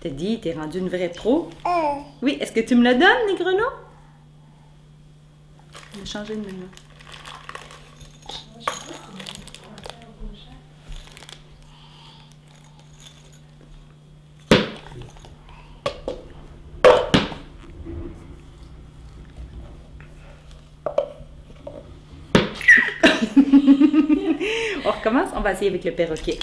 T'as dit, t'es rendu une vraie pro. Euh. Oui, est-ce que tu me le donnes, les? On va changer de menu. On recommence? On va essayer avec le perroquet.